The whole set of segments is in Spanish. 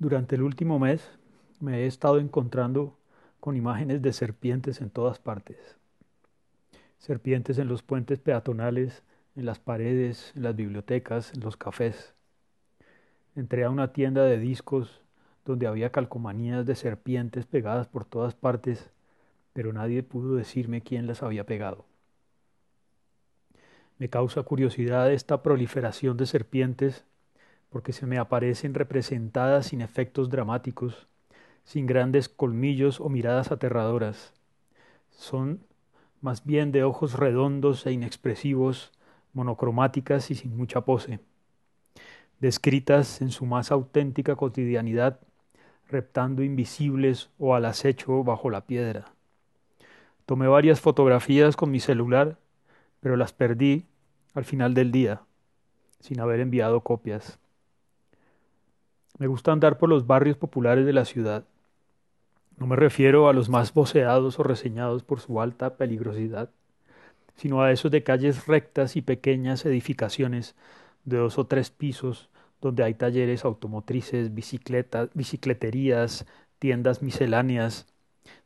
Durante el último mes me he estado encontrando con imágenes de serpientes en todas partes. Serpientes en los puentes peatonales, en las paredes, en las bibliotecas, en los cafés. Entré a una tienda de discos donde había calcomanías de serpientes pegadas por todas partes, pero nadie pudo decirme quién las había pegado. Me causa curiosidad esta proliferación de serpientes porque se me aparecen representadas sin efectos dramáticos, sin grandes colmillos o miradas aterradoras. Son más bien de ojos redondos e inexpresivos, monocromáticas y sin mucha pose, descritas en su más auténtica cotidianidad, reptando invisibles o al acecho bajo la piedra. Tomé varias fotografías con mi celular, pero las perdí al final del día, sin haber enviado copias. Me gusta andar por los barrios populares de la ciudad. No me refiero a los más voceados o reseñados por su alta peligrosidad, sino a esos de calles rectas y pequeñas edificaciones de dos o tres pisos donde hay talleres automotrices, bicicletas, bicicleterías, tiendas misceláneas,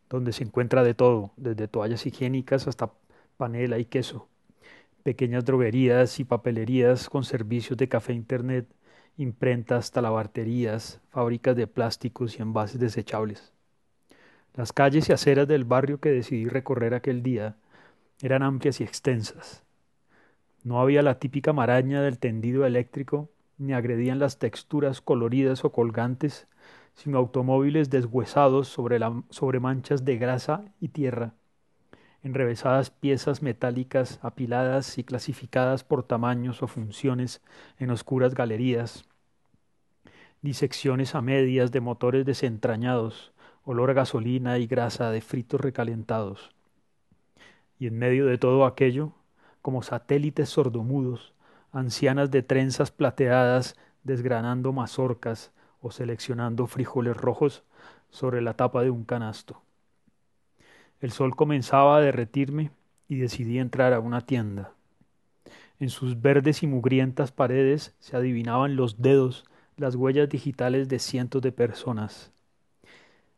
donde se encuentra de todo, desde toallas higiénicas hasta panela y queso, pequeñas droguerías y papelerías con servicios de café internet, imprentas, talabarterías, fábricas de plásticos y envases desechables. Las calles y aceras del barrio que decidí recorrer aquel día eran amplias y extensas. No había la típica maraña del tendido eléctrico, ni agredían las texturas coloridas o colgantes, sino automóviles deshuesados sobre, sobre manchas de grasa y tierra, enrevesadas piezas metálicas apiladas y clasificadas por tamaños o funciones en oscuras galerías, disecciones a medias de motores desentrañados, olor a gasolina y grasa de fritos recalentados. Y en medio de todo aquello, como satélites sordomudos, ancianas de trenzas plateadas desgranando mazorcas o seleccionando frijoles rojos sobre la tapa de un canasto. El sol comenzaba a derretirme y decidí entrar a una tienda. En sus verdes y mugrientas paredes se adivinaban los dedos, las huellas digitales de cientos de personas.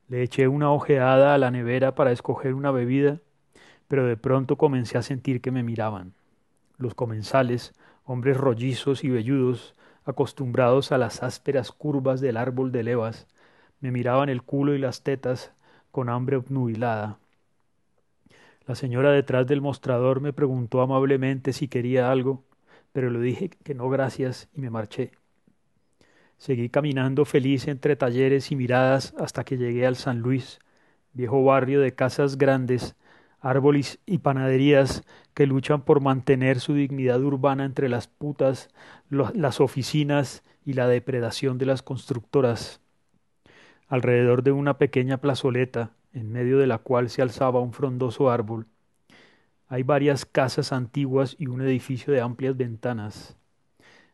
Le eché una ojeada a la nevera para escoger una bebida, pero de pronto comencé a sentir que me miraban. Los comensales, hombres rollizos y velludos, acostumbrados a las ásperas curvas del árbol de levas, me miraban el culo y las tetas con hambre obnubilada. La señora detrás del mostrador me preguntó amablemente si quería algo, pero le dije que no gracias y me marché. Seguí caminando feliz entre talleres y miradas hasta que llegué al San Luis, viejo barrio de casas grandes, árboles y panaderías que luchan por mantener su dignidad urbana entre las putas, las oficinas y la depredación de las constructoras. Alrededor de una pequeña plazoleta, en medio de la cual se alzaba un frondoso árbol. Hay varias casas antiguas y un edificio de amplias ventanas.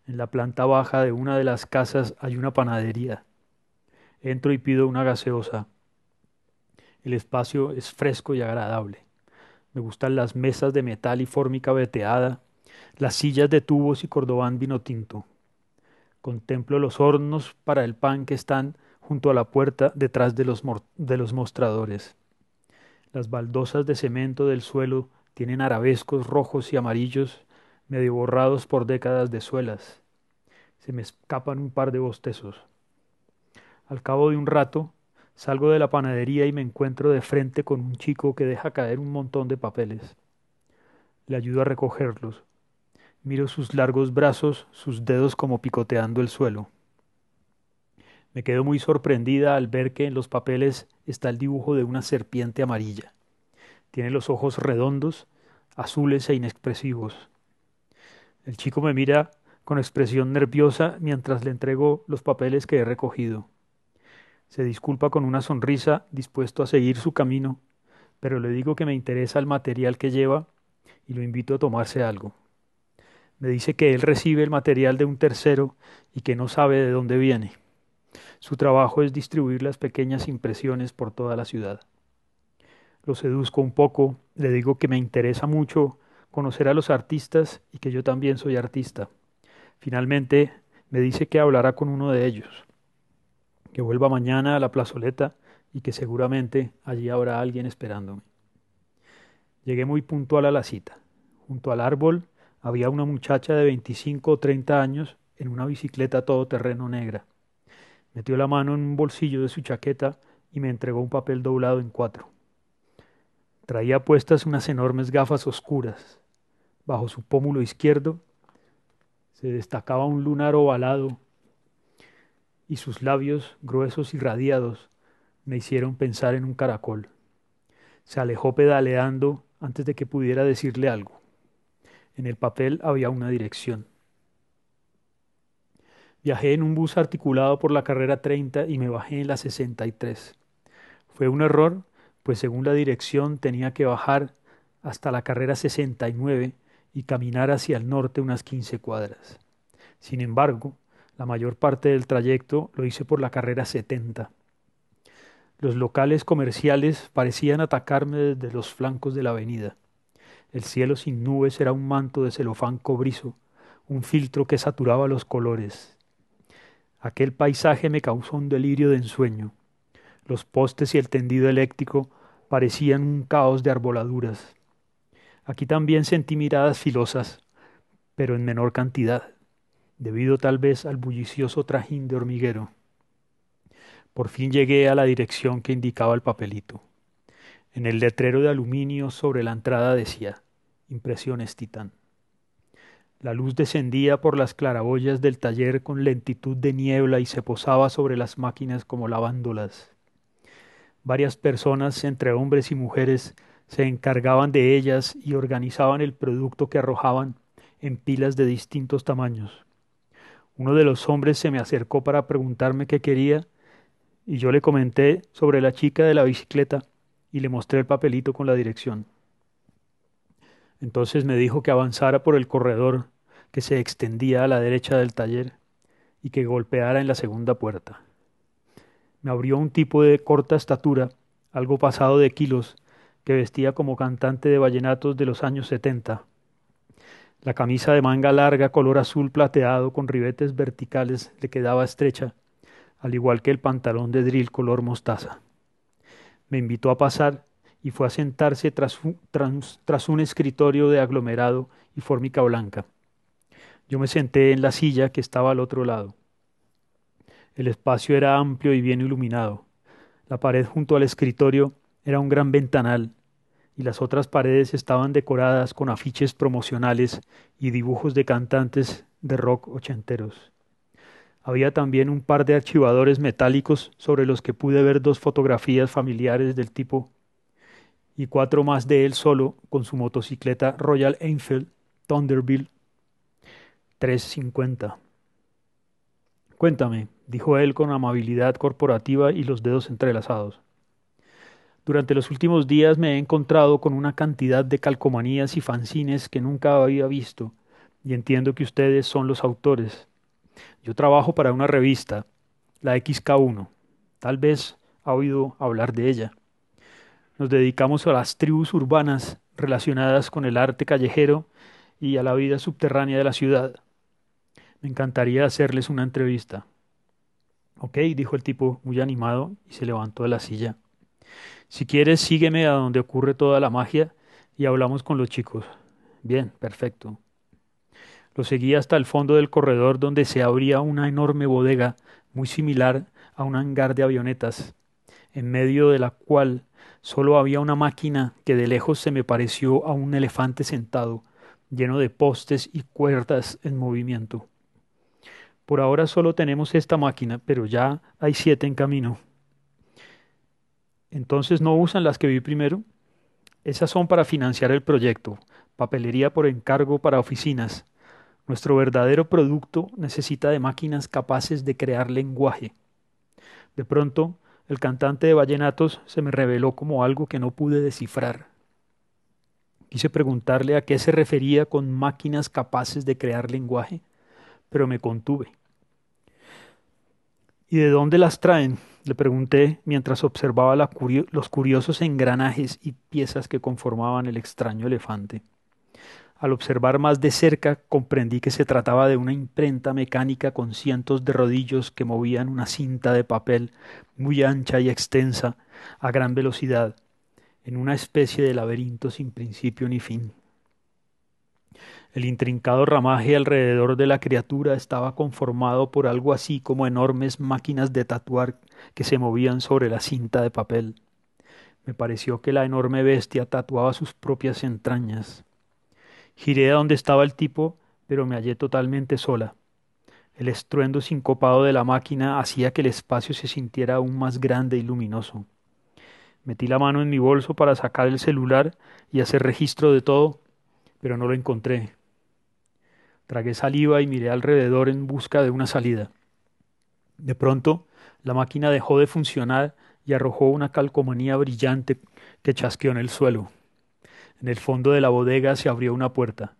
En la planta baja de una de las casas hay una panadería. Entro y pido una gaseosa. El espacio es fresco y agradable. Me gustan las mesas de metal y fórmica veteada, las sillas de tubos y cordobán vino tinto. Contemplo los hornos para el pan que están junto a la puerta detrás de los, de los mostradores. Las baldosas de cemento del suelo tienen arabescos rojos y amarillos, medio borrados por décadas de suelas. Se me escapan un par de bostezos. Al cabo de un rato, salgo de la panadería y me encuentro de frente con un chico que deja caer un montón de papeles. Le ayudo a recogerlos. Miro sus largos brazos, sus dedos como picoteando el suelo. Me quedo muy sorprendida al ver que en los papeles está el dibujo de una serpiente amarilla. Tiene los ojos redondos, azules e inexpresivos. El chico me mira con expresión nerviosa mientras le entrego los papeles que he recogido. Se disculpa con una sonrisa, dispuesto a seguir su camino, pero le digo que me interesa el material que lleva y lo invito a tomarse algo. Me dice que él recibe el material de un tercero y que no sabe de dónde viene. Su trabajo es distribuir las pequeñas impresiones por toda la ciudad. Lo seduzco un poco, le digo que me interesa mucho conocer a los artistas y que yo también soy artista. Finalmente me dice que hablará con uno de ellos. que vuelva mañana a la plazoleta y que seguramente allí habrá alguien esperándome. Llegué muy puntual a la cita. Junto al árbol había una muchacha de 25 o 30 años en una bicicleta todoterreno negra. Metió la mano en un bolsillo de su chaqueta y me entregó un papel doblado en cuatro. Traía puestas unas enormes gafas oscuras. Bajo su pómulo izquierdo se destacaba un lunar ovalado y sus labios, gruesos y radiados, me hicieron pensar en un caracol. Se alejó pedaleando antes de que pudiera decirle algo. En el papel había una dirección. Viajé en un bus articulado por la carrera 30 y me bajé en la 63. Fue un error, pues según la dirección tenía que bajar hasta la carrera 69 y caminar hacia el norte unas 15 cuadras. Sin embargo, la mayor parte del trayecto lo hice por la carrera 70. Los locales comerciales parecían atacarme desde los flancos de la avenida. El cielo sin nubes era un manto de celofán cobrizo, un filtro que saturaba los colores. Aquel paisaje me causó un delirio de ensueño. Los postes y el tendido eléctrico parecían un caos de arboladuras. Aquí también sentí miradas filosas, pero en menor cantidad, debido tal vez al bullicioso trajín de hormiguero. Por fin llegué a la dirección que indicaba el papelito. En el letrero de aluminio sobre la entrada decía Impresiones Titán. La luz descendía por las claraboyas del taller con lentitud de niebla y se posaba sobre las máquinas como lavándolas. Varias personas, entre hombres y mujeres, se encargaban de ellas y organizaban el producto que arrojaban en pilas de distintos tamaños. Uno de los hombres se me acercó para preguntarme qué quería y yo le comenté sobre la chica de la bicicleta y le mostré el papelito con la dirección. Entonces me dijo que avanzara por el corredor que se extendía a la derecha del taller y que golpeara en la segunda puerta me abrió un tipo de corta estatura, algo pasado de kilos, que vestía como cantante de vallenatos de los años setenta. La camisa de manga larga color azul plateado con ribetes verticales le quedaba estrecha, al igual que el pantalón de drill color mostaza. Me invitó a pasar y fue a sentarse tras, tras un escritorio de aglomerado y fórmica blanca. Yo me senté en la silla que estaba al otro lado. El espacio era amplio y bien iluminado. La pared junto al escritorio era un gran ventanal y las otras paredes estaban decoradas con afiches promocionales y dibujos de cantantes de rock ochenteros. Había también un par de archivadores metálicos sobre los que pude ver dos fotografías familiares del tipo y cuatro más de él solo con su motocicleta Royal Enfield Thunderbilt 350. Cuéntame, dijo él con amabilidad corporativa y los dedos entrelazados. Durante los últimos días me he encontrado con una cantidad de calcomanías y fanzines que nunca había visto, y entiendo que ustedes son los autores. Yo trabajo para una revista, la XK1. Tal vez ha oído hablar de ella. Nos dedicamos a las tribus urbanas relacionadas con el arte callejero y a la vida subterránea de la ciudad. Me encantaría hacerles una entrevista. Ok, dijo el tipo muy animado y se levantó de la silla. Si quieres, sígueme a donde ocurre toda la magia y hablamos con los chicos. Bien, perfecto. Lo seguí hasta el fondo del corredor donde se abría una enorme bodega muy similar a un hangar de avionetas, en medio de la cual solo había una máquina que de lejos se me pareció a un elefante sentado, lleno de postes y cuerdas en movimiento. Por ahora solo tenemos esta máquina, pero ya hay siete en camino. Entonces no usan las que vi primero. Esas son para financiar el proyecto, papelería por encargo para oficinas. Nuestro verdadero producto necesita de máquinas capaces de crear lenguaje. De pronto, el cantante de vallenatos se me reveló como algo que no pude descifrar. Quise preguntarle a qué se refería con máquinas capaces de crear lenguaje, pero me contuve. ¿Y de dónde las traen? le pregunté mientras observaba los curiosos engranajes y piezas que conformaban el extraño elefante. Al observar más de cerca comprendí que se trataba de una imprenta mecánica con cientos de rodillos que movían una cinta de papel muy ancha y extensa a gran velocidad en una especie de laberinto sin principio ni fin. El intrincado ramaje alrededor de la criatura estaba conformado por algo así como enormes máquinas de tatuar que se movían sobre la cinta de papel. Me pareció que la enorme bestia tatuaba sus propias entrañas. Giré a donde estaba el tipo, pero me hallé totalmente sola. El estruendo sincopado de la máquina hacía que el espacio se sintiera aún más grande y luminoso. Metí la mano en mi bolso para sacar el celular y hacer registro de todo, pero no lo encontré. Tragué saliva y miré alrededor en busca de una salida. De pronto, la máquina dejó de funcionar y arrojó una calcomanía brillante que chasqueó en el suelo. En el fondo de la bodega se abrió una puerta.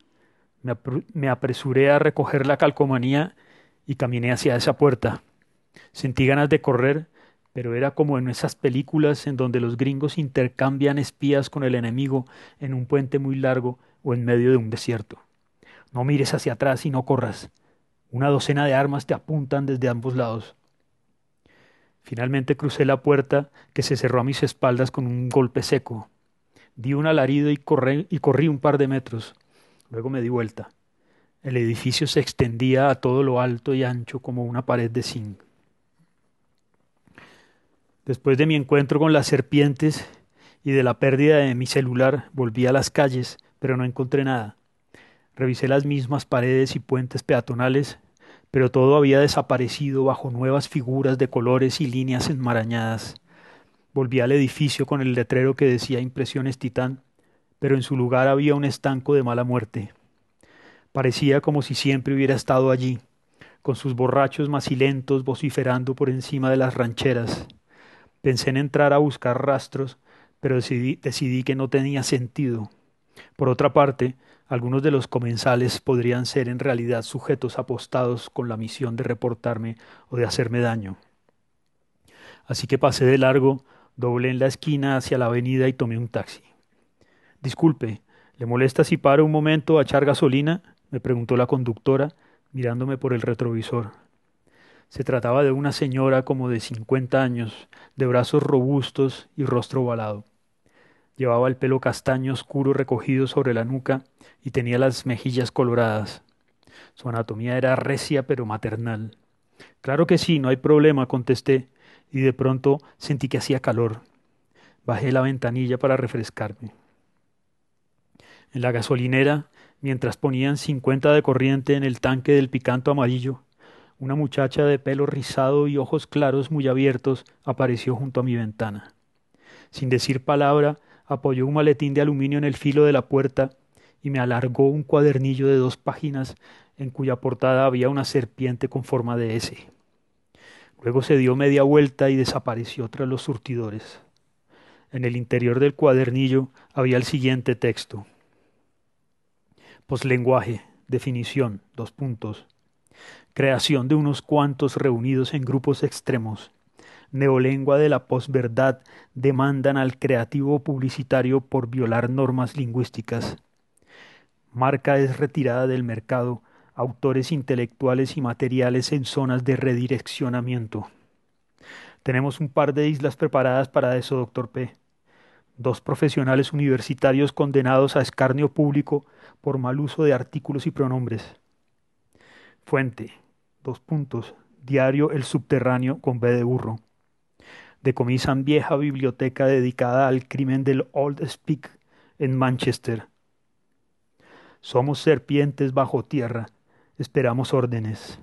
Me, apresuré a recoger la calcomanía y caminé hacia esa puerta. Sentí ganas de correr, pero era como en esas películas en donde los gringos intercambian espías con el enemigo en un puente muy largo o en medio de un desierto. No mires hacia atrás y no corras. Una docena de armas te apuntan desde ambos lados. Finalmente crucé la puerta que se cerró a mis espaldas con un golpe seco. Di un alarido y y corrí un par de metros. Luego me di vuelta. El edificio se extendía a todo lo alto y ancho como una pared de zinc. Después de mi encuentro con las serpientes y de la pérdida de mi celular, volví a las calles, pero no encontré nada. Revisé las mismas paredes y puentes peatonales, pero todo había desaparecido bajo nuevas figuras de colores y líneas enmarañadas. Volví al edificio con el letrero que decía Impresiones Titán, pero en su lugar había un estanco de mala muerte. Parecía como si siempre hubiera estado allí, con sus borrachos macilentos vociferando por encima de las rancheras. Pensé en entrar a buscar rastros, pero decidí, decidí que no tenía sentido. Por otra parte, algunos de los comensales podrían ser en realidad sujetos apostados con la misión de reportarme o de hacerme daño. Así que pasé de largo Doblé en la esquina hacia la avenida y tomé un taxi. Disculpe, ¿le molesta si paro un momento a echar gasolina? me preguntó la conductora, mirándome por el retrovisor. Se trataba de una señora como de cincuenta años, de brazos robustos y rostro ovalado. Llevaba el pelo castaño oscuro recogido sobre la nuca y tenía las mejillas coloradas. Su anatomía era recia pero maternal. Claro que sí, no hay problema, contesté, y de pronto sentí que hacía calor. Bajé la ventanilla para refrescarme. En la gasolinera, mientras ponían cincuenta de corriente en el tanque del picanto amarillo, una muchacha de pelo rizado y ojos claros muy abiertos apareció junto a mi ventana. Sin decir palabra, apoyó un maletín de aluminio en el filo de la puerta y me alargó un cuadernillo de dos páginas en cuya portada había una serpiente con forma de S. Luego se dio media vuelta y desapareció tras los surtidores. En el interior del cuadernillo había el siguiente texto. Poslenguaje, definición, dos puntos. Creación de unos cuantos reunidos en grupos extremos. Neolengua de la posverdad demandan al creativo publicitario por violar normas lingüísticas. Marca es retirada del mercado autores intelectuales y materiales en zonas de redireccionamiento. Tenemos un par de islas preparadas para eso, doctor P. Dos profesionales universitarios condenados a escarnio público por mal uso de artículos y pronombres. Fuente. Dos puntos. Diario El Subterráneo con B de burro. Decomisan vieja biblioteca dedicada al crimen del Old Speak en Manchester. Somos serpientes bajo tierra Esperamos órdenes.